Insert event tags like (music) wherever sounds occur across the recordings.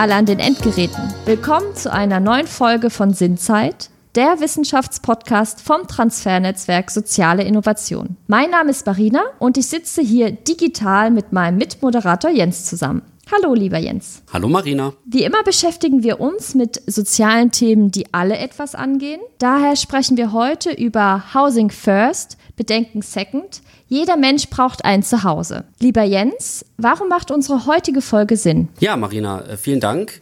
alle an den Endgeräten. Willkommen zu einer neuen Folge von Sinnzeit, der Wissenschaftspodcast vom Transfernetzwerk Soziale Innovation. Mein Name ist Marina und ich sitze hier digital mit meinem Mitmoderator Jens zusammen. Hallo, lieber Jens. Hallo, Marina. Wie immer beschäftigen wir uns mit sozialen Themen, die alle etwas angehen. Daher sprechen wir heute über Housing First, Bedenken Second. Jeder Mensch braucht ein Zuhause. Lieber Jens, warum macht unsere heutige Folge Sinn? Ja, Marina, äh, vielen Dank.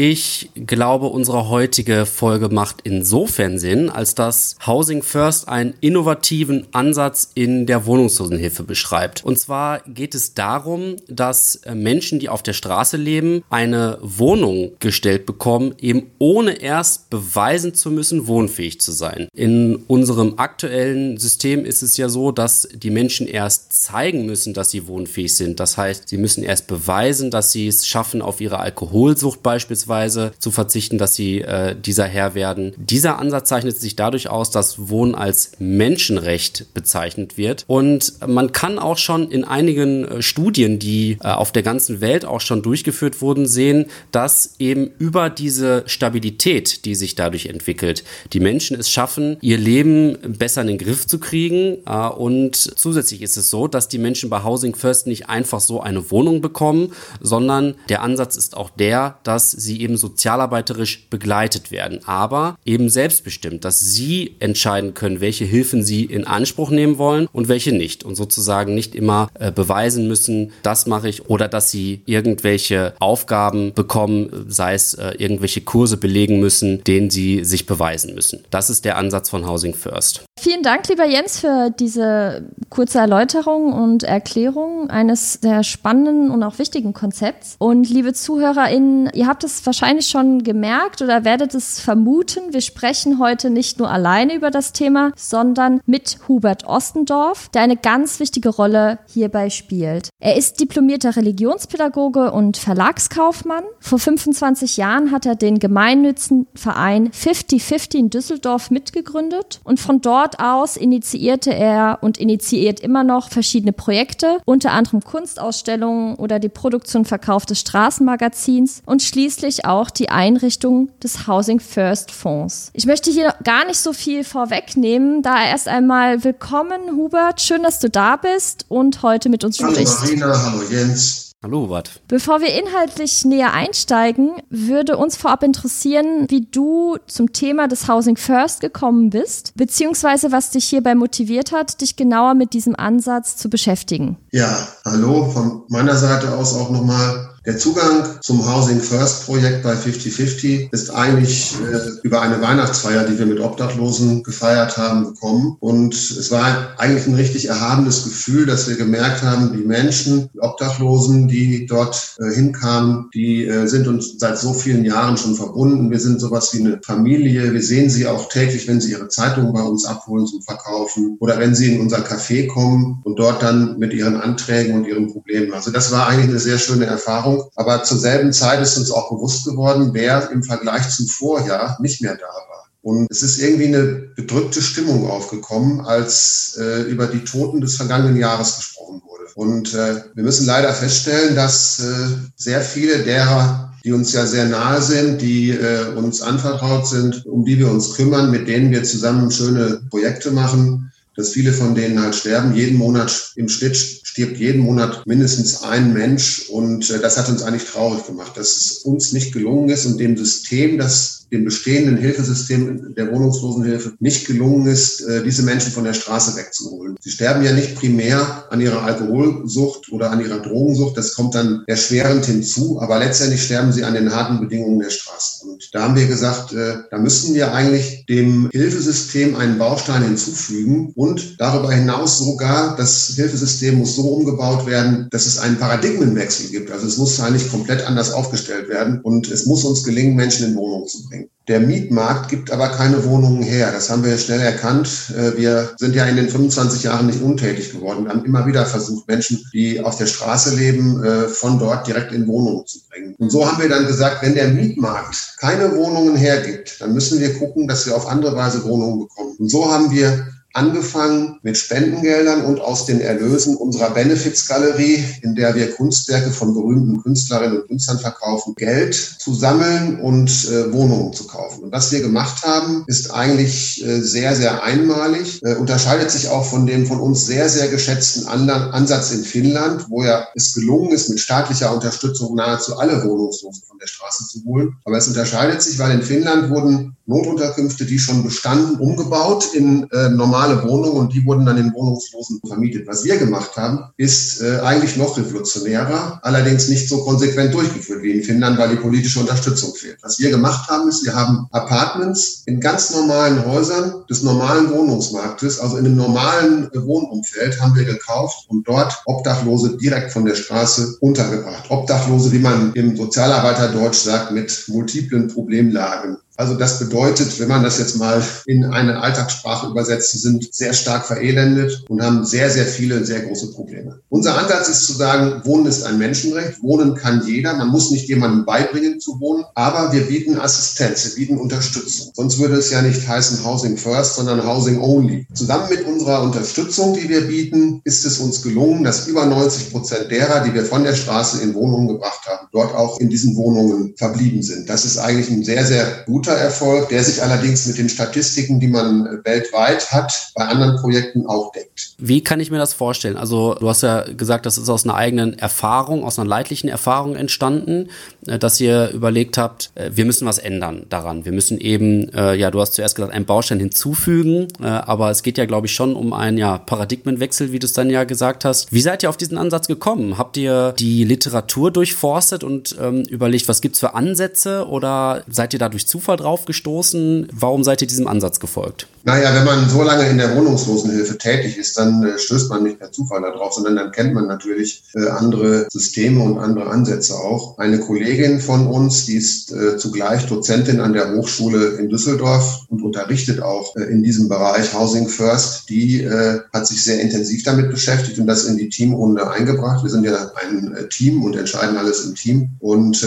Ich glaube, unsere heutige Folge macht insofern Sinn, als dass Housing First einen innovativen Ansatz in der Wohnungslosenhilfe beschreibt. Und zwar geht es darum, dass äh, Menschen, die auf der Straße leben, eine Wohnung gestellt bekommen, eben ohne erst beweisen zu müssen, wohnfähig zu sein. In unserem aktuellen System ist es ja so, dass die Menschen erst zeigen müssen, dass sie wohnfähig sind. Das heißt, sie müssen erst beweisen, dass sie es schaffen, auf ihre Alkoholsucht beispielsweise beispielsweise zu verzichten, dass sie äh, dieser Herr werden. Dieser Ansatz zeichnet sich dadurch aus, dass Wohnen als Menschenrecht bezeichnet wird. Und man kann auch schon in einigen äh, Studien, die äh, auf der ganzen Welt auch schon durchgeführt wurden, sehen, dass eben über diese Stabilität, die sich dadurch entwickelt, die Menschen es schaffen, ihr Leben besser in den Griff zu kriegen. Äh, und zusätzlich ist es so, dass die Menschen bei Housing First nicht einfach so eine Wohnung bekommen, sondern der Ansatz ist auch der, dass sie eben sozialarbeiterisch begleitet werden, aber eben selbstbestimmt, dass sie entscheiden können, welche Hilfen sie in Anspruch nehmen wollen und welche nicht und sozusagen nicht immer äh, beweisen müssen, das mache ich oder dass sie irgendwelche Aufgaben bekommen, sei es äh, irgendwelche Kurse belegen müssen, denen sie sich beweisen müssen. Das ist der Ansatz von Housing First. Vielen Dank, lieber Jens, für diese kurze Erläuterung und Erklärung eines sehr spannenden und auch wichtigen Konzepts. Und liebe ZuhörerInnen, ihr habt es wahrscheinlich schon gemerkt oder werdet es vermuten. Wir sprechen heute nicht nur alleine über das Thema, sondern mit Hubert Ostendorf, der eine ganz wichtige Rolle hierbei spielt. Er ist diplomierter Religionspädagoge und Verlagskaufmann. Vor 25 Jahren hat er den Gemeinnützenverein 50-50 in Düsseldorf mitgegründet und von dort aus initiierte er und initiiert immer noch verschiedene Projekte, unter anderem Kunstausstellungen oder die Produktion und Verkauf des Straßenmagazins und schließlich auch die Einrichtung des Housing First Fonds. Ich möchte hier gar nicht so viel vorwegnehmen, da erst einmal willkommen, Hubert. Schön, dass du da bist und heute mit uns sprichst. Hallo Marina, hallo Jens. Hallo, Hubert. Bevor wir inhaltlich näher einsteigen, würde uns vorab interessieren, wie du zum Thema des Housing First gekommen bist, beziehungsweise was dich hierbei motiviert hat, dich genauer mit diesem Ansatz zu beschäftigen. Ja, hallo, von meiner Seite aus auch nochmal der Zugang zum Housing First Projekt bei 5050 ist eigentlich äh, über eine Weihnachtsfeier, die wir mit Obdachlosen gefeiert haben, gekommen. Und es war eigentlich ein richtig erhabenes Gefühl, dass wir gemerkt haben, die Menschen, die Obdachlosen, die dort äh, hinkamen, die äh, sind uns seit so vielen Jahren schon verbunden. Wir sind sowas wie eine Familie. Wir sehen sie auch täglich, wenn sie ihre Zeitung bei uns abholen zum Verkaufen oder wenn sie in unser Café kommen und dort dann mit ihren Anträgen und ihren Problemen. Also das war eigentlich eine sehr schöne Erfahrung. Aber zur selben Zeit ist uns auch bewusst geworden, wer im Vergleich zum Vorjahr nicht mehr da war. Und es ist irgendwie eine bedrückte Stimmung aufgekommen, als äh, über die Toten des vergangenen Jahres gesprochen wurde. Und äh, wir müssen leider feststellen, dass äh, sehr viele derer, die uns ja sehr nahe sind, die äh, uns anvertraut sind, um die wir uns kümmern, mit denen wir zusammen schöne Projekte machen, dass viele von denen halt sterben. Jeden Monat im Schnitt stirbt jeden Monat mindestens ein Mensch und äh, das hat uns eigentlich traurig gemacht, dass es uns nicht gelungen ist und dem System, das dem bestehenden Hilfesystem der Wohnungslosenhilfe nicht gelungen ist, äh, diese Menschen von der Straße wegzuholen. Sie sterben ja nicht primär an ihrer Alkoholsucht oder an ihrer Drogensucht, das kommt dann erschwerend hinzu, aber letztendlich sterben sie an den harten Bedingungen der Straße. Da haben wir gesagt, äh, da müssten wir eigentlich dem Hilfesystem einen Baustein hinzufügen und darüber hinaus sogar, das Hilfesystem muss so umgebaut werden, dass es einen Paradigmenwechsel gibt. Also es muss eigentlich komplett anders aufgestellt werden und es muss uns gelingen, Menschen in Wohnungen zu bringen. Der Mietmarkt gibt aber keine Wohnungen her. Das haben wir schnell erkannt. Äh, wir sind ja in den 25 Jahren nicht untätig geworden. Wir haben immer wieder versucht, Menschen, die auf der Straße leben, äh, von dort direkt in Wohnungen zu bringen. Und so haben wir dann gesagt, wenn der Mietmarkt keine Wohnungen hergibt, dann müssen wir gucken, dass wir auf andere Weise Wohnungen bekommen. Und so haben wir angefangen mit Spendengeldern und aus den Erlösen unserer Benefizgalerie, in der wir Kunstwerke von berühmten Künstlerinnen und Künstlern verkaufen, Geld zu sammeln und äh, Wohnungen zu kaufen. Und was wir gemacht haben, ist eigentlich äh, sehr, sehr einmalig, äh, unterscheidet sich auch von dem von uns sehr, sehr geschätzten anderen Ansatz in Finnland, wo ja es gelungen ist, mit staatlicher Unterstützung nahezu alle Wohnungslosen von der Straße zu holen. Aber es unterscheidet sich, weil in Finnland wurden Notunterkünfte, die schon bestanden, umgebaut in äh, normale Wohnungen und die wurden dann in Wohnungslosen vermietet. Was wir gemacht haben, ist äh, eigentlich noch revolutionärer, allerdings nicht so konsequent durchgeführt wie in Finnland, weil die politische Unterstützung fehlt. Was wir gemacht haben, ist, wir haben Apartments in ganz normalen Häusern des normalen Wohnungsmarktes, also in einem normalen äh, Wohnumfeld, haben wir gekauft und dort Obdachlose direkt von der Straße untergebracht. Obdachlose, wie man im Sozialarbeiterdeutsch sagt, mit multiplen Problemlagen. Also das bedeutet, wenn man das jetzt mal in eine Alltagssprache übersetzt, sie sind sehr stark verelendet und haben sehr, sehr viele, sehr große Probleme. Unser Ansatz ist zu sagen, Wohnen ist ein Menschenrecht. Wohnen kann jeder. Man muss nicht jemandem beibringen zu wohnen, aber wir bieten Assistenz, wir bieten Unterstützung. Sonst würde es ja nicht heißen Housing First, sondern Housing Only. Zusammen mit unserer Unterstützung, die wir bieten, ist es uns gelungen, dass über 90 Prozent derer, die wir von der Straße in Wohnungen gebracht haben, dort auch in diesen Wohnungen verblieben sind. Das ist eigentlich ein sehr, sehr guter guter Erfolg, der sich allerdings mit den Statistiken, die man weltweit hat, bei anderen Projekten auch deckt. Wie kann ich mir das vorstellen? Also du hast ja gesagt, das ist aus einer eigenen Erfahrung, aus einer leidlichen Erfahrung entstanden, äh, dass ihr überlegt habt, äh, wir müssen was ändern daran. Wir müssen eben, äh, ja, du hast zuerst gesagt, einen Baustein hinzufügen, aber es geht ja, glaube ich, schon um einen ja, Paradigmenwechsel, wie du es dann ja gesagt hast. Wie seid ihr auf diesen Ansatz gekommen? Habt ihr die Literatur durchforstet und ähm, überlegt, was gibt es für Ansätze oder seid ihr da durch Zufall drauf gestoßen? Warum seid ihr diesem Ansatz gefolgt? Naja, wenn man so lange in der Wohnungslosenhilfe tätig ist, dann äh, stößt man nicht per Zufall darauf, sondern dann kennt man natürlich äh, andere Systeme und andere Ansätze auch. Eine Kollegin von uns, die ist äh, zugleich Dozentin an der Hochschule in Düsseldorf und unterrichtet auch in diesem Bereich Housing First, die hat sich sehr intensiv damit beschäftigt und das in die Teamrunde eingebracht. Wir sind ja ein Team und entscheiden alles im Team und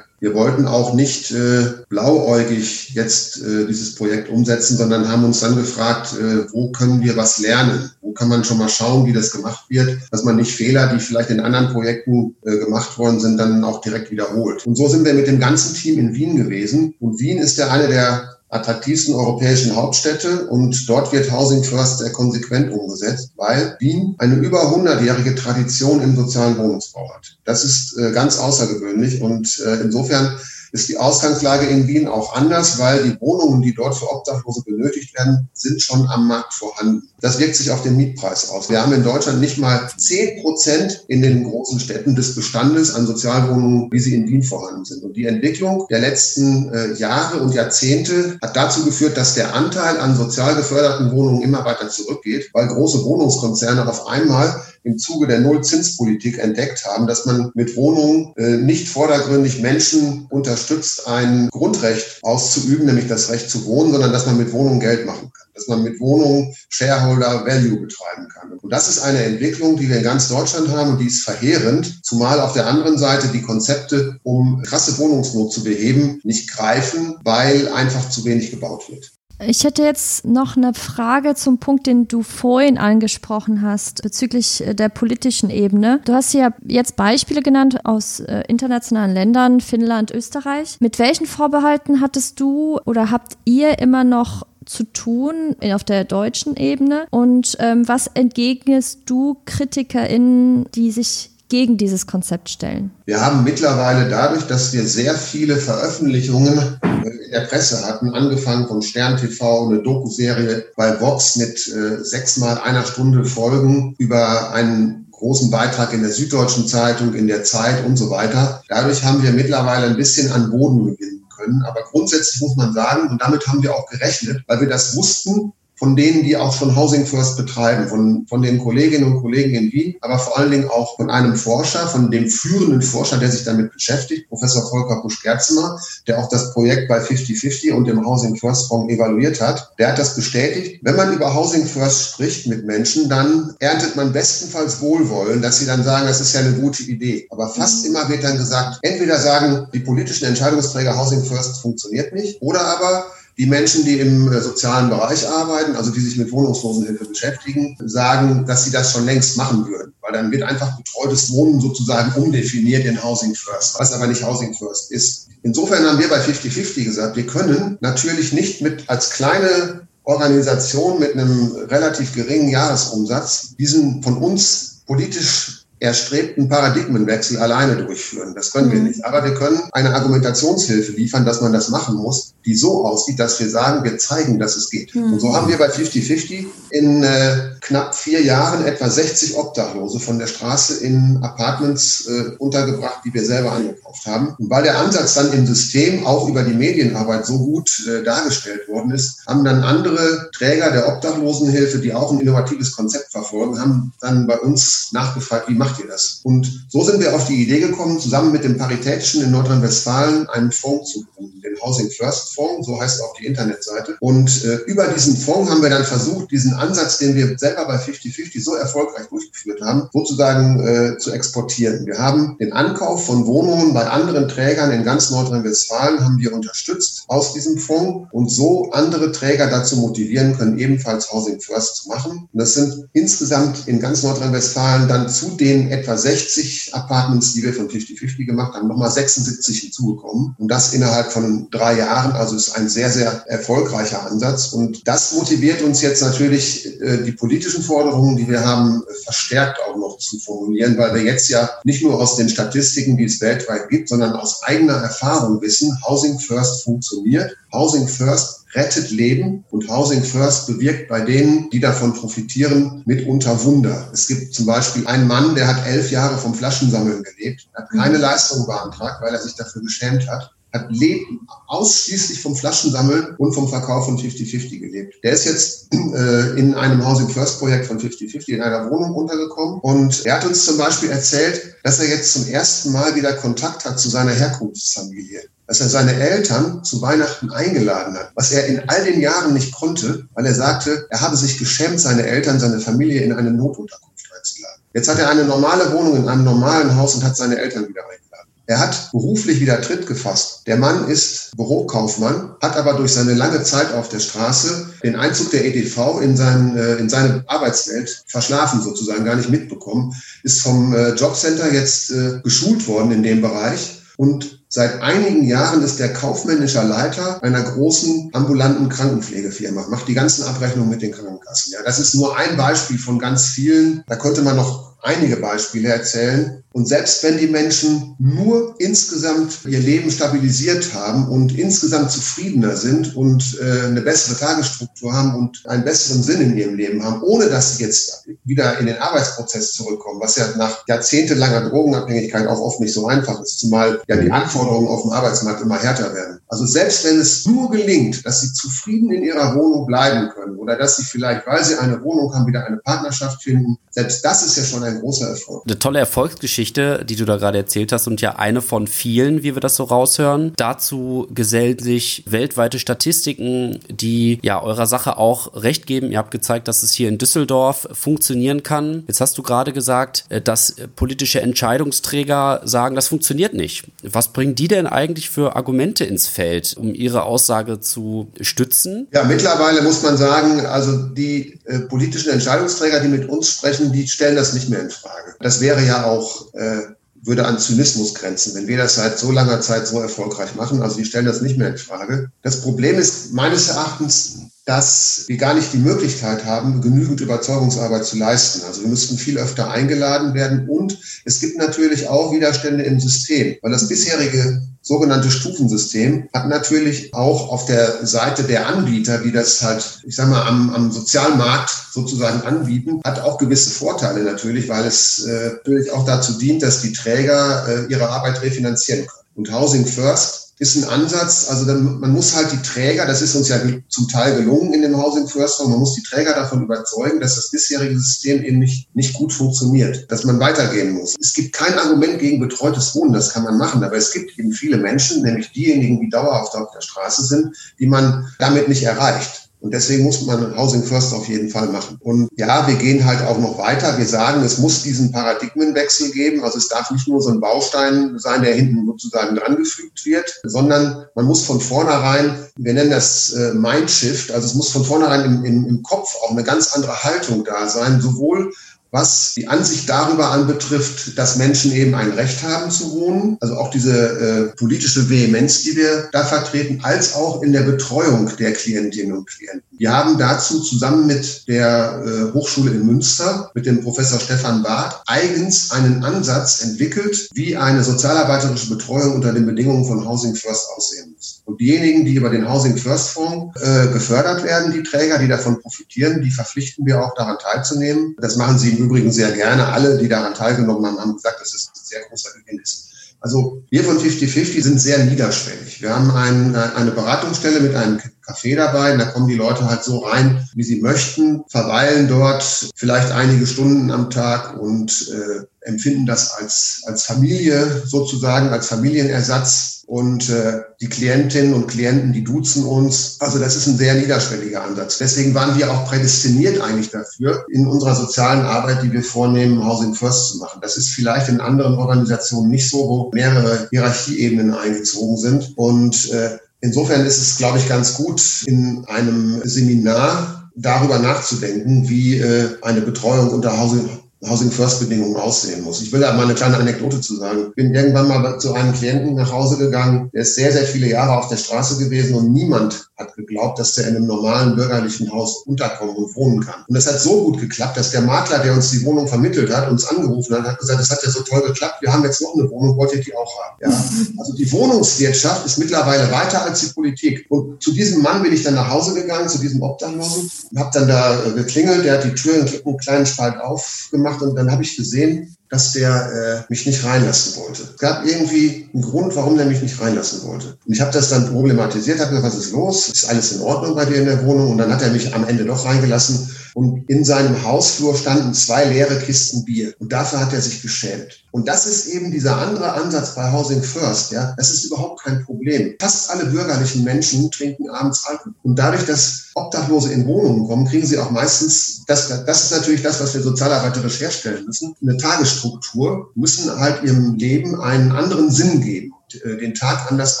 wir wollten auch nicht äh, blauäugig jetzt äh, dieses Projekt umsetzen, sondern haben uns dann gefragt, äh, wo können wir was lernen? Wo kann man schon mal schauen, wie das gemacht wird, dass man nicht Fehler, die vielleicht in anderen Projekten äh, gemacht worden sind, dann auch direkt wiederholt. Und so sind wir mit dem ganzen Team in Wien gewesen. Und Wien ist ja eine der attraktivsten europäischen Hauptstädte und dort wird Housing First sehr konsequent umgesetzt, weil Wien eine über 100-jährige Tradition im sozialen Wohnungsbau hat. Das ist äh, ganz außergewöhnlich und äh, insofern ist die Ausgangslage in Wien auch anders, weil die Wohnungen, die dort für Obdachlose benötigt werden, sind schon am Markt vorhanden. Das wirkt sich auf den Mietpreis aus. Wir haben in Deutschland nicht mal zehn Prozent in den großen Städten des Bestandes an Sozialwohnungen, wie sie in Wien vorhanden sind. Und die Entwicklung der letzten äh, Jahre und Jahrzehnte hat dazu geführt, dass der Anteil an sozial geförderten Wohnungen immer weiter zurückgeht, weil große Wohnungskonzerne auf einmal im Zuge der Nullzinspolitik entdeckt haben, dass man mit Wohnungen äh, nicht vordergründig Menschen unterstützt, ein Grundrecht auszuüben, nämlich das Recht zu wohnen, sondern dass man mit Wohnungen Geld machen kann, dass man mit Wohnungen Shareholder Value betreiben kann. Und das ist eine Entwicklung, die wir in ganz Deutschland haben und die ist verheerend, zumal auf der anderen Seite die Konzepte, um krasse Wohnungsnot zu beheben, nicht greifen, weil einfach zu wenig gebaut wird. Ich hätte jetzt noch eine Frage zum Punkt, den du vorhin angesprochen hast, bezüglich äh, der politischen Ebene. Du hast ja jetzt Beispiele genannt aus äh, internationalen Ländern, Finnland, Österreich. Mit welchen Vorbehalten hattest du oder habt ihr immer noch zu tun auf der deutschen Ebene? Und ähm, was entgegnest du KritikerInnen, die sich gegen dieses Konzept stellen? Wir haben mittlerweile dadurch, dass wir sehr viele Veröffentlichungen in der Presse hatten, angefangen von Stern TV, eine Dokuserie bei Vox mit äh, sechsmal einer Stunde Folgen über einen großen Beitrag in der Süddeutschen Zeitung, in der Zeit und so weiter. Dadurch haben wir mittlerweile ein bisschen an Boden gewinnen können. Aber grundsätzlich muss man sagen, und damit haben wir auch gerechnet, weil wir das wussten, von denen, die auch schon Housing First betreiben, von, von den Kolleginnen und Kollegen in Wien, aber vor allen Dingen auch von einem Forscher, von dem führenden Forscher, der sich damit beschäftigt, Professor Volker Busch-Gerzemer, der auch das Projekt bei 50-50 und dem Housing First Fonds evaluiert hat. Der hat das bestätigt. Wenn man über Housing First spricht mit Menschen, dann erntet man bestenfalls Wohlwollen, dass sie dann sagen, das ist ja eine gute Idee. Aber fast immer wird dann gesagt, entweder sagen die politischen Entscheidungsträger, Housing First funktioniert nicht, oder aber Die Menschen, die im äh, sozialen Bereich arbeiten, also die sich mit Wohnungslosenhilfe beschäftigen, sagen, dass sie das schon längst machen würden, weil dann wird einfach betreutes Wohnen sozusagen umdefiniert in Housing First, was aber nicht Housing First ist. Insofern haben wir bei 50-50 gesagt, wir können natürlich nicht mit als kleine Organisation mit einem relativ geringen Jahresumsatz diesen von uns politisch erstrebten Paradigmenwechsel alleine durchführen. Das können wir mhm. nicht. Aber wir können eine Argumentationshilfe liefern, dass man das machen muss, die so aussieht, dass wir sagen, wir zeigen, dass es geht. Mhm. Und so haben wir bei 50-50 in äh, knapp vier Jahren etwa 60 Obdachlose von der Straße in Apartments äh, untergebracht, die wir selber angekauft haben. Und weil der Ansatz dann im System auch über die Medienarbeit so gut äh, dargestellt worden ist, haben dann andere Träger der Obdachlosenhilfe, die auch ein innovatives Konzept verfolgen, haben dann bei uns nachgefragt, wie macht macht ihr das? Und so sind wir auf die Idee gekommen, zusammen mit dem Paritätischen in Nordrhein-Westfalen einen Fonds zu gründen, den Housing First Fonds, so heißt auch die Internetseite. Und äh, über diesen Fonds haben wir dann versucht, diesen Ansatz, den wir selber bei 50-50 so erfolgreich durchgeführt haben, sozusagen äh, zu exportieren. Wir haben den Ankauf von Wohnungen bei anderen Trägern in ganz Nordrhein-Westfalen haben wir unterstützt aus diesem Fonds und so andere Träger dazu motivieren können, ebenfalls Housing First zu machen. Und das sind insgesamt in ganz Nordrhein-Westfalen dann zu den etwa 60 Apartments, die wir von 50-50 gemacht haben, nochmal 76 hinzugekommen. Und das innerhalb von drei Jahren. Also ist ein sehr, sehr erfolgreicher Ansatz. Und das motiviert uns jetzt natürlich, äh, die politischen Forderungen, die wir haben, verstärkt auch noch zu formulieren, weil wir jetzt ja nicht nur aus den Statistiken, die es weltweit gibt, sondern aus eigener Erfahrung wissen, Housing First funktioniert. Housing First rettet Leben und Housing First bewirkt bei denen, die davon profitieren, mitunter Wunder. Es gibt zum Beispiel einen Mann, der hat elf Jahre vom Flaschensammeln gelebt, hat keine mhm. Leistung beantragt, weil er sich dafür geschämt hat hat lebt ausschließlich vom Flaschensammeln und vom Verkauf von 50-50 gelebt. Der ist jetzt äh, in einem Housing First Projekt von 50-50 in einer Wohnung untergekommen und er hat uns zum Beispiel erzählt, dass er jetzt zum ersten Mal wieder Kontakt hat zu seiner Herkunftsfamilie dass er seine Eltern zu Weihnachten eingeladen hat, was er in all den Jahren nicht konnte, weil er sagte, er habe sich geschämt, seine Eltern, seine Familie in eine Notunterkunft einzuladen. Jetzt hat er eine normale Wohnung in einem normalen Haus und hat seine Eltern wieder eingeladen. Er hat beruflich wieder Tritt gefasst. Der Mann ist Bürokaufmann, hat aber durch seine lange Zeit auf der Straße den Einzug der EDV in, sein, äh, in seine Arbeitswelt verschlafen sozusagen, gar nicht mitbekommen, ist vom äh, Jobcenter jetzt äh, geschult worden in dem Bereich und Seit einigen Jahren ist er kaufmännischer Leiter einer großen ambulanten Krankenpflegefirma, macht die ganzen Abrechnungen mit den Krankenkassen. Ja, das ist nur ein Beispiel von ganz vielen. Da könnte man noch einige Beispiele erzählen. Und selbst wenn die Menschen nur insgesamt ihr Leben stabilisiert haben und insgesamt zufriedener sind und äh, eine bessere Tagesstruktur haben und einen besseren Sinn in ihrem Leben haben, ohne dass sie jetzt wieder in den Arbeitsprozess zurückkommen, was ja nach jahrzehntelanger Drogenabhängigkeit auch oft nicht so einfach ist, zumal ja die Anforderungen auf dem Arbeitsmarkt immer härter werden. Also selbst wenn es nur gelingt, dass sie zufrieden in ihrer Wohnung bleiben können oder dass sie vielleicht, weil sie eine Wohnung haben, wieder eine Partnerschaft finden, selbst das ist ja schon ein großer Erfolg. Eine tolle Erfolgsgeschichte Geschichte, die du da gerade erzählt hast und ja eine von vielen, wie wir das so raushören. Dazu gesellen sich weltweite Statistiken, die ja eurer Sache auch recht geben. Ihr habt gezeigt, dass es hier in Düsseldorf funktionieren kann. Jetzt hast du gerade gesagt, äh, dass politische Entscheidungsträger sagen, das funktioniert nicht. Was bringen die denn eigentlich für Argumente ins Feld, um ihre Aussage zu stützen? Ja, mittlerweile muss man sagen, also die äh, politischen Entscheidungsträger, die mit uns sprechen, die stellen das nicht mehr in Frage. Das wäre ja auch äh, würde an Zynismus grenzen, wenn wir das seit so langer Zeit so erfolgreich machen. Also die stellen das nicht mehr in Frage. Das Problem ist meines Erachtens, dass wir gar nicht die Möglichkeit haben, genügend Überzeugungsarbeit zu leisten. Also wir müssten viel öfter eingeladen werden und es gibt natürlich auch Widerstände im System, weil das bisherige sogenannte Stufensystem hat natürlich auch auf der Seite der Anbieter, die das halt, ich sag mal, am, am Sozialmarkt sozusagen anbieten, hat auch gewisse Vorteile natürlich, weil es äh, natürlich auch dazu dient, dass die Träger äh, ihre Arbeit refinanzieren können. Und Housing First ist ein Ansatz, also dann, man muss halt die Träger, das ist uns ja zum Teil gelungen in dem Housing First Fonds, man muss die Träger davon überzeugen, dass das bisherige System eben nicht, nicht gut funktioniert, dass man weitergehen muss. Es gibt kein Argument gegen betreutes Wohnen, das kann man machen, aber es gibt eben viele Menschen, nämlich diejenigen, die dauerhaft auf der Straße sind, die man damit nicht erreicht. Und deswegen muss man Housing First auf jeden Fall machen. Und ja, wir gehen halt auch noch weiter. Wir sagen, es muss diesen Paradigmenwechsel geben. Also es darf nicht nur so ein Baustein sein, der hinten sozusagen drangefügt wird, sondern man muss von vornherein, wir nennen das äh, Mindshift, also es muss von vornherein im, im, im Kopf auch eine ganz andere Haltung da sein, sowohl was die Ansicht darüber anbetrifft, dass Menschen eben ein Recht haben zu wohnen, also auch diese äh, politische Vehemenz, die wir da vertreten, als auch in der Betreuung der Klientinnen und Klienten. Wir haben dazu zusammen mit der äh, Hochschule in Münster, mit dem Professor Stefan Barth, eigens einen Ansatz entwickelt, wie eine sozialarbeiterische Betreuung unter den Bedingungen von Housing First aussehen. Und diejenigen, die über den Housing First Fonds äh, gefördert werden, die Träger, die davon profitieren, die verpflichten wir auch daran teilzunehmen. Das machen sie im Übrigen sehr gerne. Alle, die daran teilgenommen haben, haben gesagt, dass es ein sehr großer Gewinn ist. Also wir von 50-50 sind sehr niederschwellig. Wir haben ein, äh, eine Beratungsstelle mit einem Café dabei. Da kommen die Leute halt so rein, wie sie möchten, verweilen dort vielleicht einige Stunden am Tag und äh, empfinden das als, als Familie sozusagen, als Familienersatz. Und äh, die Klientinnen und Klienten, die duzen uns. Also das ist ein sehr niederschwelliger Ansatz. Deswegen waren wir auch prädestiniert eigentlich dafür, in unserer sozialen Arbeit, die wir vornehmen, Housing First zu machen. Das ist vielleicht in anderen Organisationen nicht so, wo mehrere Hierarchieebenen eingezogen sind. Und äh, insofern ist es, glaube ich, ganz gut, in einem Seminar darüber nachzudenken, wie äh, eine Betreuung unter Housing, Housing First Bedingungen aussehen muss. Ich will da mal eine kleine Anekdote zu sagen. Ich bin irgendwann mal zu einem Klienten nach Hause gegangen, der ist sehr, sehr viele Jahre auf der Straße gewesen und niemand hat geglaubt, dass der in einem normalen bürgerlichen Haus unterkommen und wohnen kann. Und das hat so gut geklappt, dass der Makler, der uns die Wohnung vermittelt hat, uns angerufen hat, hat gesagt, das hat ja so toll geklappt, wir haben jetzt noch eine Wohnung, wollt ihr die auch haben? Ja. (laughs) Also die Wohnungswirtschaft ist mittlerweile weiter als die Politik. Und zu diesem Mann bin ich dann nach Hause gegangen, zu diesem Obdachlosen, und habe dann da äh, geklingelt, der hat die Tür einen kleinen Spalt aufgemacht gemacht und dann habe ich gesehen, dass der äh, mich nicht reinlassen wollte. Es gab irgendwie einen Grund, warum der mich nicht reinlassen wollte. Und ich habe das dann problematisiert, habe gesagt, was ist los? Ist alles in Ordnung bei dir in der Wohnung? Und dann hat er mich am Ende doch reingelassen. Und in seinem Hausflur standen zwei leere Kisten Bier. Und dafür hat er sich geschämt. Und das ist eben dieser andere Ansatz bei Housing First. Ja, das ist überhaupt kein Problem. Fast alle bürgerlichen Menschen trinken abends Alkohol. Und dadurch, dass Obdachlose in Wohnungen kommen, kriegen sie auch meistens, das, das ist natürlich das, was wir sozialarbeiterisch herstellen müssen, eine Tagesstruktur, müssen halt ihrem Leben einen anderen Sinn geben. Äh, den Tag anders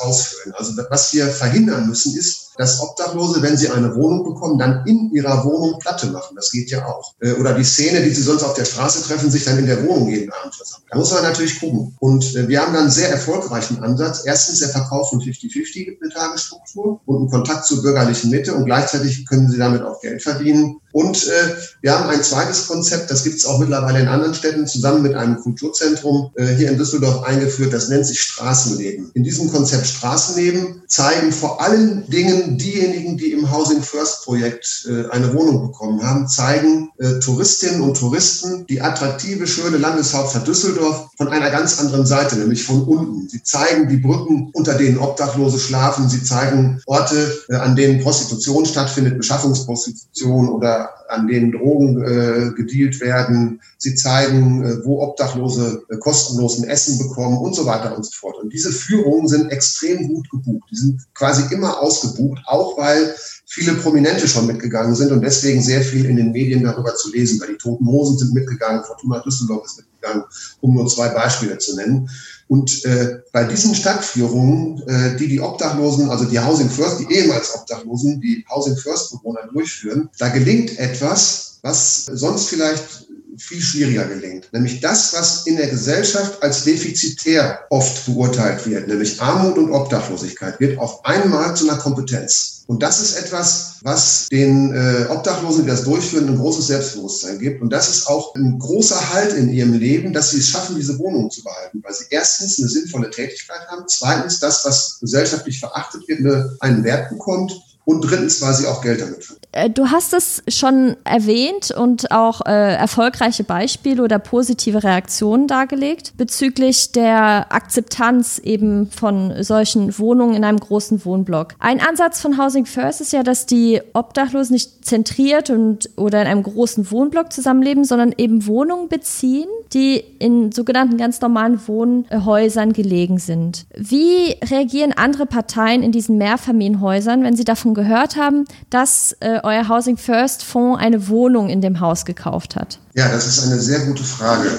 ausfüllen. Also was wir verhindern müssen, ist, dass Obdachlose, wenn sie eine Wohnung bekommen, dann in ihrer Wohnung Platte machen. Das geht ja auch. Äh, oder die Szene, die sie sonst auf der Straße treffen, sich dann in der Wohnung jeden Abend versammeln. Da muss man natürlich gucken. Und äh, wir haben dann einen sehr erfolgreichen Ansatz. Erstens der Verkauf von 50-50 gibt eine Tagesstruktur und einen Kontakt zur bürgerlichen Mitte und gleichzeitig können sie damit auch Geld verdienen. Und äh, wir haben ein zweites Konzept, das gibt es auch mittlerweile in anderen Städten, zusammen mit einem Kulturzentrum äh, hier in Düsseldorf eingeführt. Das nennt sich Straßenleben. In diesem Konzept Straßenleben zeigen vor allen Dingen diejenigen, die im Housing First Projekt äh, eine Wohnung bekommen haben, zeigen äh, Touristinnen und Touristen die attraktive, schöne Landeshauptstadt Düsseldorf von einer ganz anderen Seite, nämlich von unten. Sie zeigen die Brücken, unter denen Obdachlose schlafen. Sie zeigen Orte, äh, an denen Prostitution stattfindet, Beschaffungsprostitution oder an denen Drogen äh, gedealt werden. Sie zeigen, äh, wo Obdachlose äh, kostenlosen Essen bekommen und so weiter und so fort. Und diese Führungen sind extrem gut gebucht. Die sind quasi immer ausgebucht, auch weil viele Prominente schon mitgegangen sind und deswegen sehr viel in den Medien darüber zu lesen. Weil die Toten Hosen sind mitgegangen, Fortuna Düsseldorf ist mitgegangen, um nur zwei Beispiele zu nennen. Und äh, bei diesen Stadtführungen, äh, die die Obdachlosen, also die Housing First, die ehemals Obdachlosen, die Housing First Bewohner durchführen, da gelingt etwas, was sonst vielleicht viel schwieriger gelingt. Nämlich das, was in der Gesellschaft als defizitär oft beurteilt wird, nämlich Armut und Obdachlosigkeit, wird auf einmal zu einer Kompetenz. Und das ist etwas, was den äh, Obdachlosen, die das durchführen, ein großes Selbstbewusstsein gibt. Und das ist auch ein großer Halt in ihrem Leben, dass sie es schaffen, diese Wohnung zu behalten, weil sie erstens eine sinnvolle Tätigkeit haben, zweitens das, was gesellschaftlich verachtet wird, einen Wert bekommt und drittens, weil sie auch Geld damit verdienen. Äh, du hast es schon erwähnt und auch äh, erfolgreiche Beispiele oder positive Reaktionen dargelegt bezüglich der Akzeptanz eben von solchen Wohnungen in einem großen Wohnblock. Ein Ansatz von Housing First ist ja, dass die Obdachlosen nicht zentriert und oder in einem großen Wohnblock zusammenleben, sondern eben Wohnungen beziehen, die in sogenannten ganz normalen Wohnhäusern gelegen sind. Wie reagieren andere Parteien in diesen Mehrfamilienhäusern, wenn sie davon davon gehört haben, dass äh, euer Housing First Fonds eine Wohnung in dem Haus gekauft hat? Ja, das ist eine sehr gute Frage,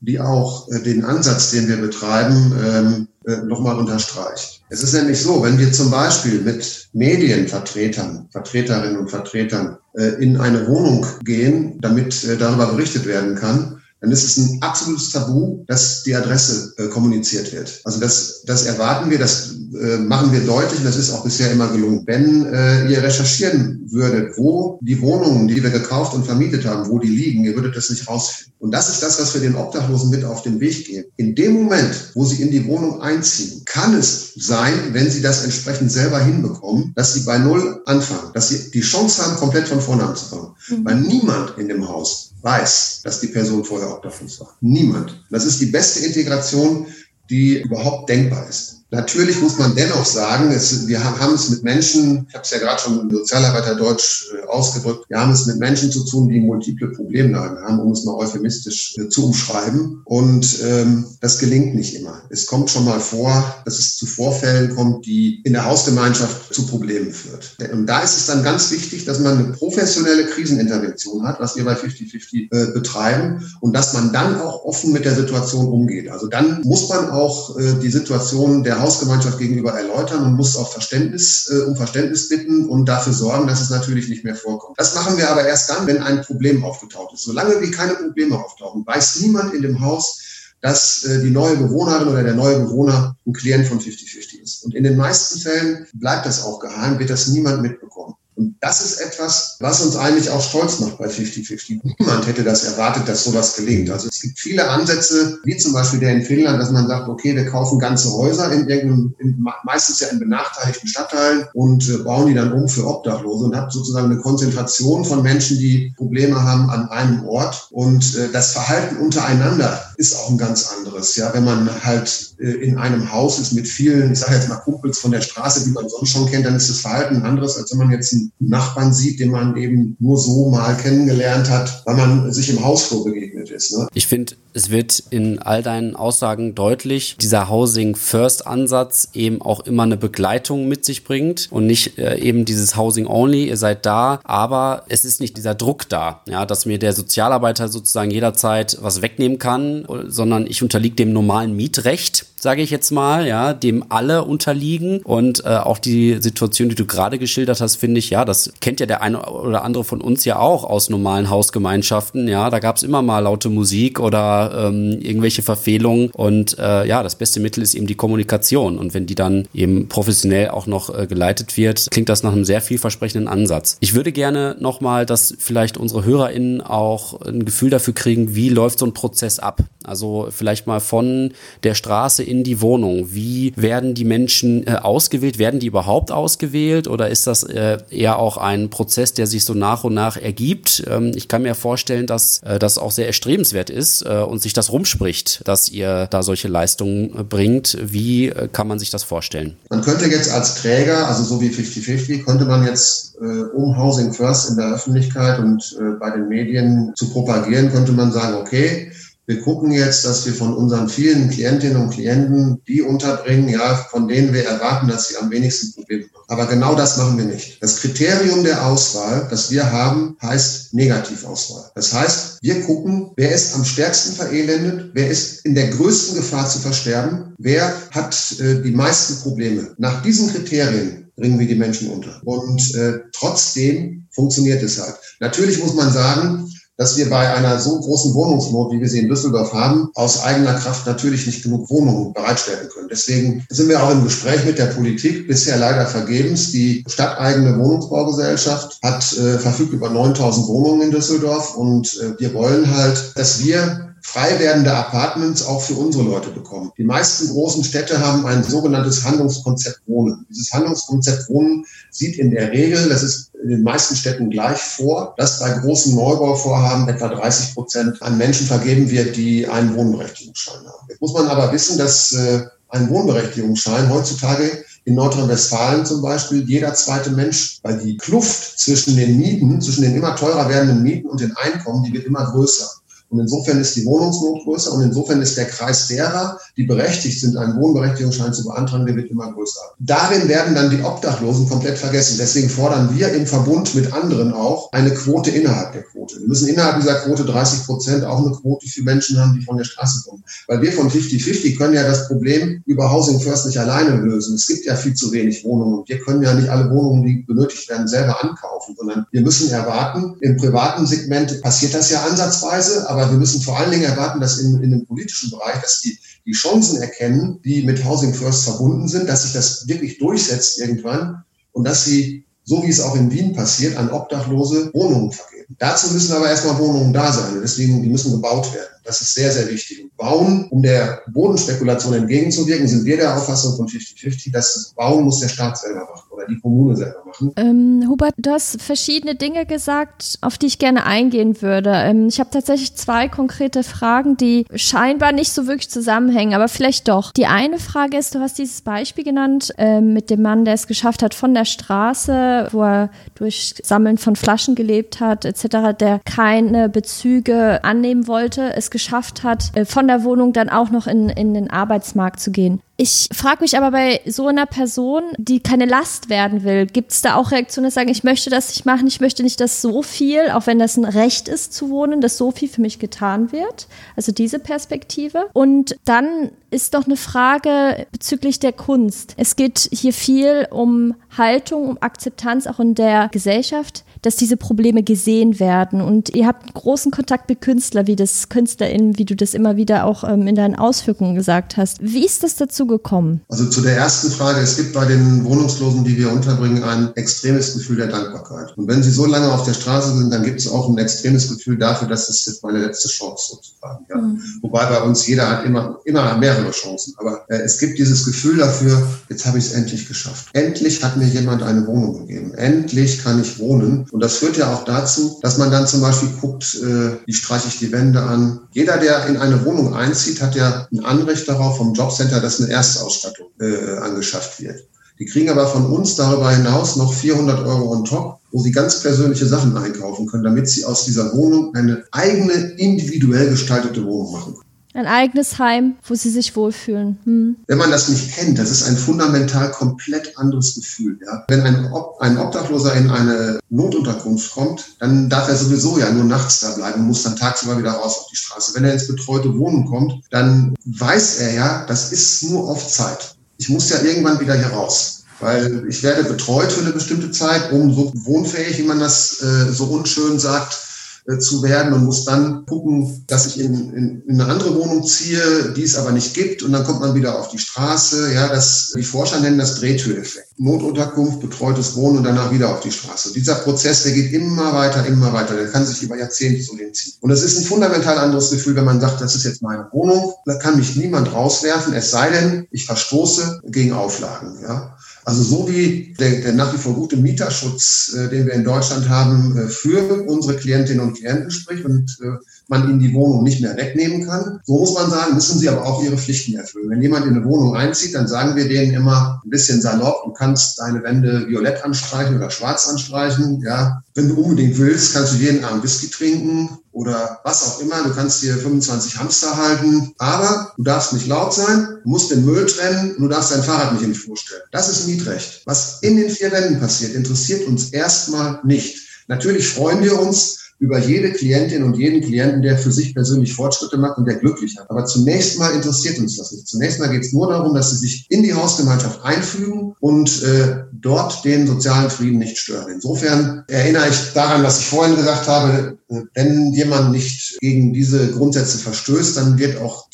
die auch äh, den Ansatz, den wir betreiben, ähm, äh, nochmal unterstreicht. Es ist nämlich so, wenn wir zum Beispiel mit Medienvertretern, Vertreterinnen und Vertretern äh, in eine Wohnung gehen, damit äh, darüber berichtet werden kann, dann ist es ein absolutes Tabu, dass die Adresse äh, kommuniziert wird. Also das, das erwarten wir, das äh, machen wir deutlich und das ist auch bisher immer gelungen. Wenn äh, ihr recherchieren würdet, wo die Wohnungen, die wir gekauft und vermietet haben, wo die liegen, ihr würdet das nicht rausfinden. Und das ist das, was wir den Obdachlosen mit auf den Weg geben. In dem Moment, wo sie in die Wohnung einziehen, kann es sein, wenn sie das entsprechend selber hinbekommen, dass sie bei Null anfangen, dass sie die Chance haben, komplett von vorne anzufangen. Mhm. Weil niemand in dem Haus weiß, dass die Person vorher obdachlos war. Niemand. Das ist die beste Integration, die überhaupt denkbar ist. Natürlich muss man dennoch sagen, es, wir haben es mit Menschen, ich habe es ja gerade schon im Sozialarbeiterdeutsch äh, ausgedrückt, wir haben es mit Menschen zu tun, die multiple Problemlagen haben, um es mal euphemistisch äh, zu umschreiben. Und ähm, das gelingt nicht immer. Es kommt schon mal vor, dass es zu Vorfällen kommt, die in der Hausgemeinschaft zu Problemen führt. Und da ist es dann ganz wichtig, dass man eine professionelle Krisenintervention hat, was wir bei 50-50 äh, betreiben, und dass man dann auch offen mit der Situation umgeht. Also dann muss man auch äh, die Situation der Hausgemeinschaft gegenüber erläutern und muss auch Verständnis, äh, um Verständnis bitten und dafür sorgen, dass es natürlich nicht mehr vorkommt. Das machen wir aber erst dann, wenn ein Problem aufgetaucht ist. Solange wie keine Probleme auftauchen, weiß niemand in dem Haus, dass äh, die neue Bewohnerin oder der neue Bewohner ein Klient von 50-50 ist. Und in den meisten Fällen bleibt das auch geheim, wird das niemand mitbekommen. Und das ist etwas, was uns eigentlich auch stolz macht bei 50-50. Niemand hätte das erwartet, dass sowas gelingt. Also es gibt viele Ansätze, wie zum Beispiel der in Finnland, dass man sagt, okay, wir kaufen ganze Häuser in irgendeinem, in, meistens ja in benachteiligten Stadtteilen und äh, bauen die dann um für Obdachlose und hat sozusagen eine Konzentration von Menschen, die Probleme haben an einem Ort. Und äh, das Verhalten untereinander ist auch ein ganz anderes. Ja, wenn man halt äh, in einem Haus ist mit vielen, ich sage jetzt mal Kumpels von der Straße, die man sonst schon kennt, dann ist das Verhalten ein anderes, als wenn man jetzt einen Nachbarn sieht, den man eben nur so mal kennengelernt hat, weil man sich im Hausflur begegnet ist. Ne? Ich finde, es wird in all deinen Aussagen deutlich, dieser Housing First Ansatz eben auch immer eine Begleitung mit sich bringt und nicht äh, eben dieses Housing Only, ihr seid da, aber es ist nicht dieser Druck da, ja, dass mir der Sozialarbeiter sozusagen jederzeit was wegnehmen kann, sondern ich unterliege dem normalen Mietrecht sage ich jetzt mal, ja, dem alle unterliegen. Und äh, auch die Situation, die du gerade geschildert hast, finde ich, ja, das kennt ja der eine oder andere von uns ja auch aus normalen Hausgemeinschaften. Ja, da gab es immer mal laute Musik oder ähm, irgendwelche Verfehlungen. Und äh, ja, das beste Mittel ist eben die Kommunikation. Und wenn die dann eben professionell auch noch äh, geleitet wird, klingt das nach einem sehr vielversprechenden Ansatz. Ich würde gerne nochmal, dass vielleicht unsere HörerInnen auch ein Gefühl dafür kriegen, wie läuft so ein Prozess ab. Also vielleicht mal von der Straße in die Wohnung? Wie werden die Menschen äh, ausgewählt? Werden die überhaupt ausgewählt oder ist das äh, eher auch ein Prozess, der sich so nach und nach ergibt? Ähm, ich kann mir vorstellen, dass äh, das auch sehr erstrebenswert ist äh, und sich das rumspricht, dass ihr da solche Leistungen äh, bringt. Wie äh, kann man sich das vorstellen? Man könnte jetzt als Träger, also so wie 50-50, könnte man jetzt um Housing First in der Öffentlichkeit und bei den Medien zu propagieren, könnte man sagen, okay, wir gucken jetzt, dass wir von unseren vielen Klientinnen und Klienten die unterbringen, ja, von denen wir erwarten, dass sie am wenigsten Probleme haben. Aber genau das machen wir nicht. Das Kriterium der Auswahl, das wir haben, heißt Negativauswahl. Das heißt, wir gucken, wer ist am stärksten verelendet, wer ist in der größten Gefahr zu versterben, wer hat äh, die meisten Probleme. Nach diesen Kriterien bringen wir die Menschen unter. Und äh, trotzdem funktioniert es halt. Natürlich muss man sagen, dass wir bei einer so großen Wohnungsnot, wie wir sie in Düsseldorf haben, aus eigener Kraft natürlich nicht genug Wohnungen bereitstellen können. Deswegen sind wir auch im Gespräch mit der Politik, bisher leider vergebens. Die stadteigene Wohnungsbaugesellschaft hat äh, verfügt über 9000 Wohnungen in Düsseldorf und äh, wir wollen halt, dass wir frei werdende Apartments auch für unsere Leute bekommen. Die meisten großen Städte haben ein sogenanntes Handlungskonzept Wohnen. Dieses Handlungskonzept Wohnen sieht in der Regel, das ist in den meisten Städten gleich vor, dass bei großen Neubauvorhaben etwa 30 Prozent an Menschen vergeben wird, die einen Wohnberechtigungsschein haben. Jetzt muss man aber wissen, dass äh, ein Wohnberechtigungsschein heutzutage in Nordrhein-Westfalen zum Beispiel jeder zweite Mensch, weil die Kluft zwischen den Mieten, zwischen den immer teurer werdenden Mieten und den Einkommen, die wird immer größer. Und insofern ist die Wohnungsnot größer und insofern ist der Kreis derer, die berechtigt sind, einen Wohnberechtigungsschein zu beantragen, der wird immer größer. Darin werden dann die Obdachlosen komplett vergessen. Deswegen fordern wir im Verbund mit anderen auch eine Quote innerhalb der Quote. Wir müssen innerhalb dieser Quote 30 Prozent auch eine Quote für Menschen haben, die von der Straße kommen. Weil wir von 50-50 können ja das Problem über Housing First nicht alleine lösen. Es gibt ja viel zu wenig Wohnungen wir können ja nicht alle Wohnungen, die benötigt werden, selber ankaufen, sondern wir müssen erwarten, im privaten Segment passiert das ja ansatzweise, aber wir müssen vor allen Dingen erwarten, dass in, in dem politischen Bereich, dass die, die Chancen erkennen, die mit Housing First verbunden sind, dass sich das wirklich durchsetzt irgendwann und dass sie, so wie es auch in Wien passiert, an Obdachlose Wohnungen vergeben. Dazu müssen aber erstmal Wohnungen da sein. Deswegen, die müssen gebaut werden. Das ist sehr, sehr wichtig. Und Bauen, um der Bodenspekulation entgegenzuwirken, sind wir der Auffassung von 50-50, dass das Bauen muss der Staat selber machen oder die Kommune selber machen. Ähm, Hubert, du hast verschiedene Dinge gesagt, auf die ich gerne eingehen würde. Ähm, ich habe tatsächlich zwei konkrete Fragen, die scheinbar nicht so wirklich zusammenhängen, aber vielleicht doch. Die eine Frage ist, du hast dieses Beispiel genannt äh, mit dem Mann, der es geschafft hat von der Straße, wo er durch Sammeln von Flaschen gelebt hat, etc., der keine Bezüge annehmen wollte. Es geschafft hat, äh, von der Wohnung dann auch noch in, in den Arbeitsmarkt zu gehen. Ich frage mich aber bei so einer Person, die keine Last werden will, gibt es da auch Reaktionen, sagen, ich möchte das nicht machen, ich möchte nicht, dass so viel, auch wenn das ein Recht ist zu wohnen, dass so viel für mich getan wird. Also diese Perspektive. Und dann ist doch eine Frage bezüglich der Kunst. Es geht hier viel um Haltung, um Akzeptanz auch in der Gesellschaft, dass diese Probleme gesehen werden. Und ihr habt großen Kontakt mit Künstlern, wie das KünstlerInnen, wie du das immer wieder auch ähm, in deinen Ausführungen gesagt hast. Wie ist das dazu gekommen? Also zu der ersten Frage. Es gibt bei den Wohnungslosen, die wir unterbringen, ein extremes Gefühl der Dankbarkeit. Und wenn sie so lange auf der Straße sind, dann gibt es auch ein extremes Gefühl dafür, dass es jetzt meine letzte Chance sozusagen. Ja. Mhm. Wobei bei uns jeder hat immer, immer mehrere Chancen. Aber äh, es gibt dieses Gefühl dafür, jetzt habe ich es endlich geschafft. Endlich hat mir jemand eine Wohnung gegeben. Endlich kann ich wohnen. Und das führt ja auch dazu, dass man dann zum Beispiel guckt, äh, wie streiche ich die Wände an. Jeder, der in eine Wohnung einzieht, hat ja ein Anrecht darauf vom Jobcenter, dass eine Erstausstattung äh, angeschafft wird. Die kriegen aber von uns darüber hinaus noch 400 Euro on top, wo sie ganz persönliche Sachen einkaufen können, damit sie aus dieser Wohnung eine eigene, individuell gestaltete Wohnung machen können. Ein eigenes Heim, wo sie sich wohlfühlen. Hm. Wenn man das nicht kennt, das ist ein fundamental komplett anderes Gefühl. Ja? Wenn ein, Ob ein Obdachloser in eine Notunterkunft kommt, dann darf er sowieso ja nur nachts da bleiben und muss dann tagsüber wieder raus auf die Straße. Wenn er ins betreute Wohnen kommt, dann weiß er ja, das ist nur auf Zeit. Ich muss ja irgendwann wieder hier raus weil ich werde betreut für eine bestimmte Zeit, um so wohnfähig, wie man das äh, so unschön sagt, äh, zu werden und muss dann gucken, dass ich in, in, in, eine andere Wohnung ziehe, die es aber nicht gibt und dann kommt man wieder auf die Straße. Ja, das, die Forscher nennen das Drehtüreffekt. Notunterkunft, betreutes Wohnen und danach wieder auf die Straße. Dieser Prozess, der geht immer weiter, immer weiter. Der kann sich über Jahrzehnte so hinziehen. Und es ist ein fundamental anderes Gefühl, wenn man sagt, das ist jetzt meine Wohnung. Da kann mich niemand rauswerfen, es sei denn, ich verstoße gegen Auflagen. Ja. Also so wie der, der nach wie vor gute Mieterschutz, äh, den wir in Deutschland haben, äh, für unsere Klientinnen und Klienten spricht und äh, man ihnen die Wohnung nicht mehr wegnehmen kann. So muss man sagen, müssen sie aber auch ihre Pflichten erfüllen. Wenn jemand in eine Wohnung einzieht, dann sagen wir denen immer ein bisschen salopp, du kannst deine Wände violett anstreichen oder schwarz anstreichen. Ja, wenn du unbedingt willst, kannst du jeden Abend Whisky trinken oder was auch immer. Du kannst dir 25 Hamster halten, aber du darfst nicht laut sein, du musst den Müll trennen und du darfst dein Fahrrad nicht in die Flur stellen. Das ist Mietrecht. Was in den vier Wänden passiert, interessiert uns erstmal nicht. Natürlich freuen wir uns, über jede Klientin und jeden Klienten, der für sich persönlich Fortschritte macht und der glücklich hat. Aber zunächst mal interessiert uns das nicht. Zunächst mal geht es nur darum, dass sie sich in die Hausgemeinschaft einfügen und äh, dort den sozialen Frieden nicht stören. Insofern erinnere ich daran, was ich vorhin gesagt habe, wenn jemand nicht gegen diese Grundsätze verstößt, dann wird auch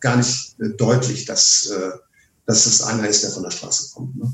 gar nicht äh, deutlich, dass, äh, dass das einer ist, der von der Straße kommt. Ne?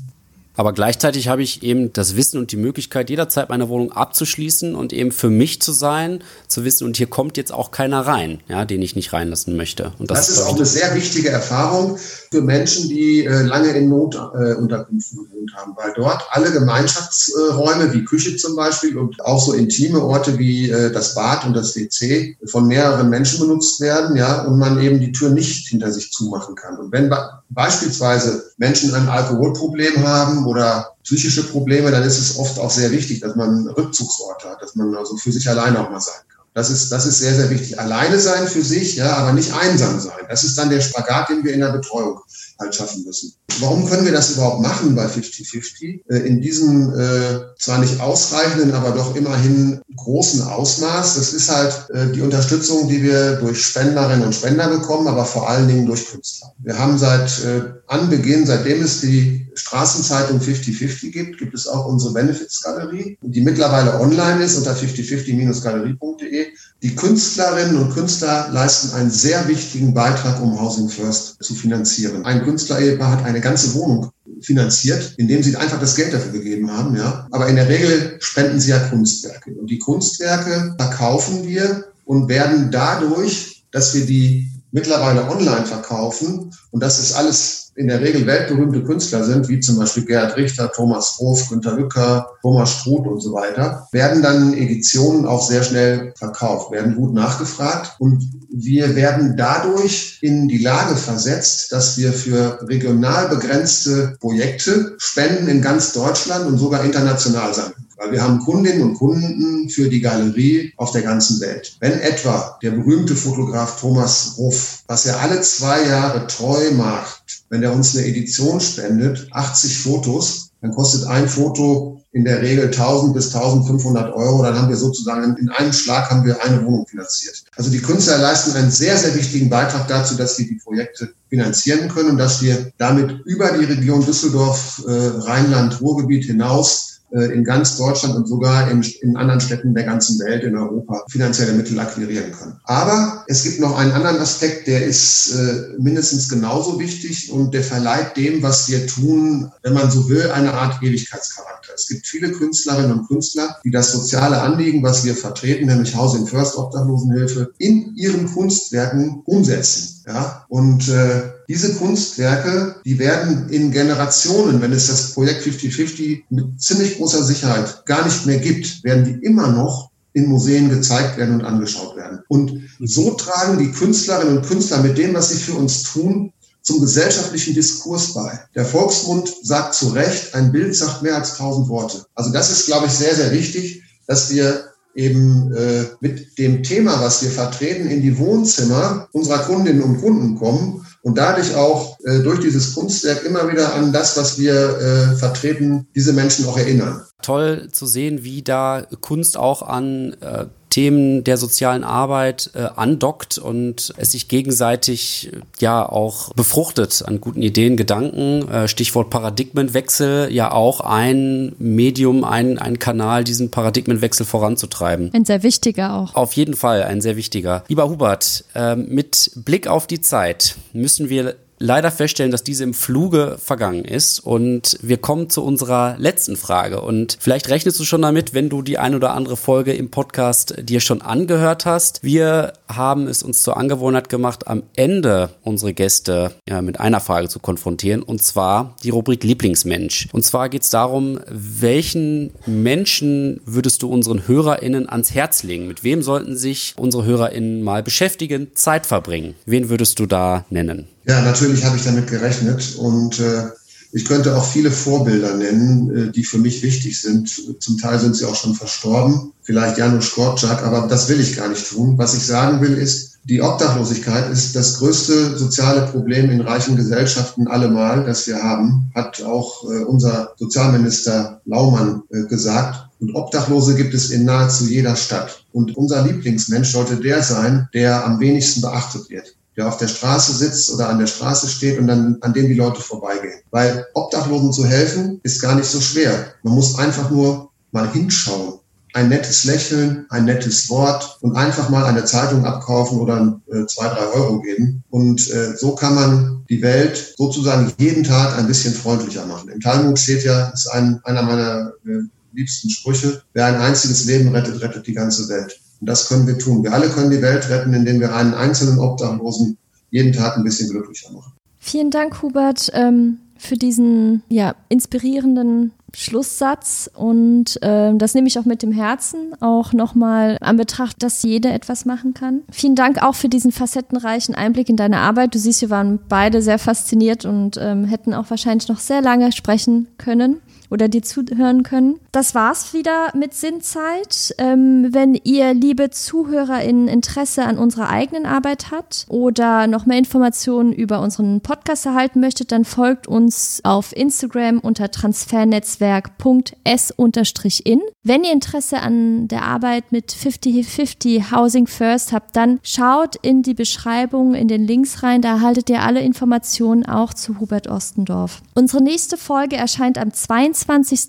Aber gleichzeitig habe ich eben das Wissen und die Möglichkeit, jederzeit meine Wohnung abzuschließen und eben für mich zu sein, zu wissen, und hier kommt jetzt auch keiner rein, ja, den ich nicht reinlassen möchte. Und das, das ist auch eine sehr wichtige Erfahrung für Menschen, die äh, lange in Notunterkünften äh, gewohnt haben, weil dort alle Gemeinschaftsräume wie Küche zum Beispiel und auch so intime Orte wie äh, das Bad und das WC von mehreren Menschen benutzt werden, ja, und man eben die Tür nicht hinter sich zumachen kann. Und wenn beispielsweise Menschen ein Alkoholproblem haben oder psychische Probleme, dann ist es oft auch sehr wichtig, dass man Rückzugsort hat, dass man also für sich alleine auch mal sein kann. Das ist, das ist sehr, sehr wichtig. Alleine sein für sich, ja, aber nicht einsam sein. Das ist dann der Spagat, den wir in der Betreuung halt schaffen müssen. Warum können wir das überhaupt machen bei 50-50? Äh, in diesem äh, zwar nicht ausreichenden, aber doch immerhin großen Ausmaß. Das ist halt äh, die Unterstützung, die wir durch Spenderinnen und Spender bekommen, aber vor allen Dingen durch Künstler. Wir haben seit äh, Anbeginn, seitdem es die Straßenzeitung 50-50 gibt, gibt es auch unsere Benefits-Galerie, die mittlerweile online ist unter 5050-galerie.de. Die Künstlerinnen und Künstler leisten einen sehr wichtigen Beitrag, um Housing First zu finanzieren. Ein Künstlerehepaar hat eine ganze Wohnung finanziert, indem sie einfach das Geld dafür gegeben haben, ja. Aber in der Regel spenden sie ja Kunstwerke. Und die Kunstwerke verkaufen wir und werden dadurch, dass wir die mittlerweile online verkaufen, und das ist alles in der Regel weltberühmte Künstler sind, wie zum Beispiel Gerhard Richter, Thomas Roth, Günter Lücker, Thomas Struth und so weiter, werden dann Editionen auch sehr schnell verkauft, werden gut nachgefragt und wir werden dadurch in die Lage versetzt, dass wir für regional begrenzte Projekte Spenden in ganz Deutschland und sogar international sammeln. Weil wir haben Kundinnen und Kunden für die Galerie auf der ganzen Welt. Wenn etwa der berühmte Fotograf Thomas Ruff, was er alle zwei Jahre treu macht, wenn er uns eine Edition spendet, 80 Fotos, dann kostet ein Foto in der Regel 1000 bis 1500 Euro. Dann haben wir sozusagen in einem Schlag haben wir eine Wohnung finanziert. Also die Künstler leisten einen sehr, sehr wichtigen Beitrag dazu, dass wir die Projekte finanzieren können und dass wir damit über die Region Düsseldorf, äh, Rheinland, Ruhrgebiet hinaus in ganz Deutschland und sogar in, in anderen Städten der ganzen Welt, in Europa, finanzielle Mittel akquirieren können. Aber es gibt noch einen anderen Aspekt, der ist äh, mindestens genauso wichtig und der verleiht dem, was wir tun, wenn man so will, eine Art Ewigkeitscharakter. Es gibt viele Künstlerinnen und Künstler, die das soziale Anliegen, was wir vertreten, nämlich Housing First Obdachlosenhilfe, in ihren Kunstwerken umsetzen. Ja? Und äh, diese Kunstwerke, die werden in Generationen, wenn es das Projekt 50-50 mit ziemlich großer Sicherheit gar nicht mehr gibt, werden die immer noch in Museen gezeigt werden und angeschaut werden. Und so tragen die Künstlerinnen und Künstler mit dem, was sie für uns tun, zum gesellschaftlichen Diskurs bei. Der Volksmund sagt zu Recht, ein Bild sagt mehr als tausend Worte. Also das ist, glaube ich, sehr, sehr wichtig, dass wir eben äh, mit dem Thema, was wir vertreten, in die Wohnzimmer unserer Kundinnen und Kunden kommen und dadurch auch äh, durch dieses Kunstwerk immer wieder an das, was wir äh, vertreten, diese Menschen auch erinnern. Toll zu sehen, wie da Kunst auch an äh, Themen der sozialen Arbeit äh, andockt und es sich gegenseitig äh, ja auch befruchtet an guten Ideen, Gedanken. Äh, Stichwort Paradigmenwechsel, ja auch ein Medium, ein, ein Kanal, diesen Paradigmenwechsel voranzutreiben. Ein sehr wichtiger auch. Auf jeden Fall ein sehr wichtiger. Lieber Hubert, äh, mit Blick auf die Zeit müssen wir leider feststellen, dass diese im Fluge vergangen ist. Und wir kommen zu unserer letzten Frage. Und vielleicht rechnest du schon damit, wenn du die ein oder andere Folge im Podcast dir schon angehört hast. Wir haben es uns zur Angewohnheit gemacht, am Ende unsere Gäste ja, mit einer Frage zu konfrontieren. Und zwar die Rubrik Lieblingsmensch. Und zwar geht es darum, welchen Menschen würdest du unseren HörerInnen ans Herz legen? Mit wem sollten sich unsere HörerInnen mal beschäftigen, Zeit verbringen? Wen würdest du da nennen? Ja, natürlich habe ich damit gerechnet und äh, ich könnte auch viele Vorbilder nennen, äh, die für mich wichtig sind. Zum Teil sind sie auch schon verstorben, vielleicht Janusz Korczak, aber das will ich gar nicht tun. Was ich sagen will ist, die Obdachlosigkeit ist das größte soziale Problem in reichen Gesellschaften allemal, das wir haben, hat auch äh, unser Sozialminister Laumann äh, gesagt. Und Obdachlose gibt es in nahezu jeder Stadt. Und unser Lieblingsmensch sollte der sein, der am wenigsten beachtet wird der auf der Straße sitzt oder an der Straße steht und dann an dem die Leute vorbeigehen. Weil Obdachlosen zu helfen ist gar nicht so schwer. Man muss einfach nur mal hinschauen. Ein nettes Lächeln, ein nettes Wort und einfach mal eine Zeitung abkaufen oder äh, zwei, drei Euro geben. Und äh, so kann man die Welt sozusagen jeden Tag ein bisschen freundlicher machen. Im Talmud steht ja, ist ein, einer meiner äh, liebsten Sprüche, wer ein einziges Leben rettet, rettet die ganze Welt. Und das können wir tun. Wir alle können die Welt retten, indem wir einen einzelnen Obdachlosen jeden Tag ein bisschen glücklicher machen. Vielen Dank, Hubert, ähm, für diesen ja, inspirierenden Schlusssatz und äh, das nehme ich auch mit dem Herzen, auch nochmal an Betracht, dass jeder etwas machen kann. Vielen Dank auch für diesen facettenreichen Einblick in deine Arbeit. Du siehst, wir waren beide sehr fasziniert und ähm, hätten auch wahrscheinlich noch sehr lange sprechen können oder dir zuhören können. Das war's wieder mit Sinnzeit. Ähm, wenn ihr, liebe ZuhörerInnen, Interesse an unserer eigenen Arbeit habt oder noch mehr Informationen über unseren Podcast erhalten möchtet, dann folgt uns auf Instagram unter transfernetzwerk.s-in. Wenn ihr Interesse an der Arbeit mit 50-50 Housing First habt, dann schaut in die Beschreibung, in den Links rein, da erhaltet ihr alle Informationen auch zu Hubert Ostendorf. Unsere nächste Folge erscheint am 22.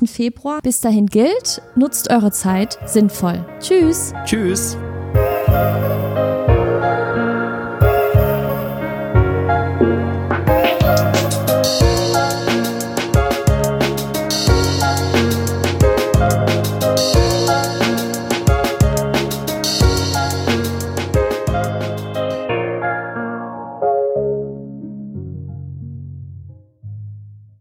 Februar. Bis dahin gilt, nutzt eure Zeit sinnvoll. Tschüss. Tschüss.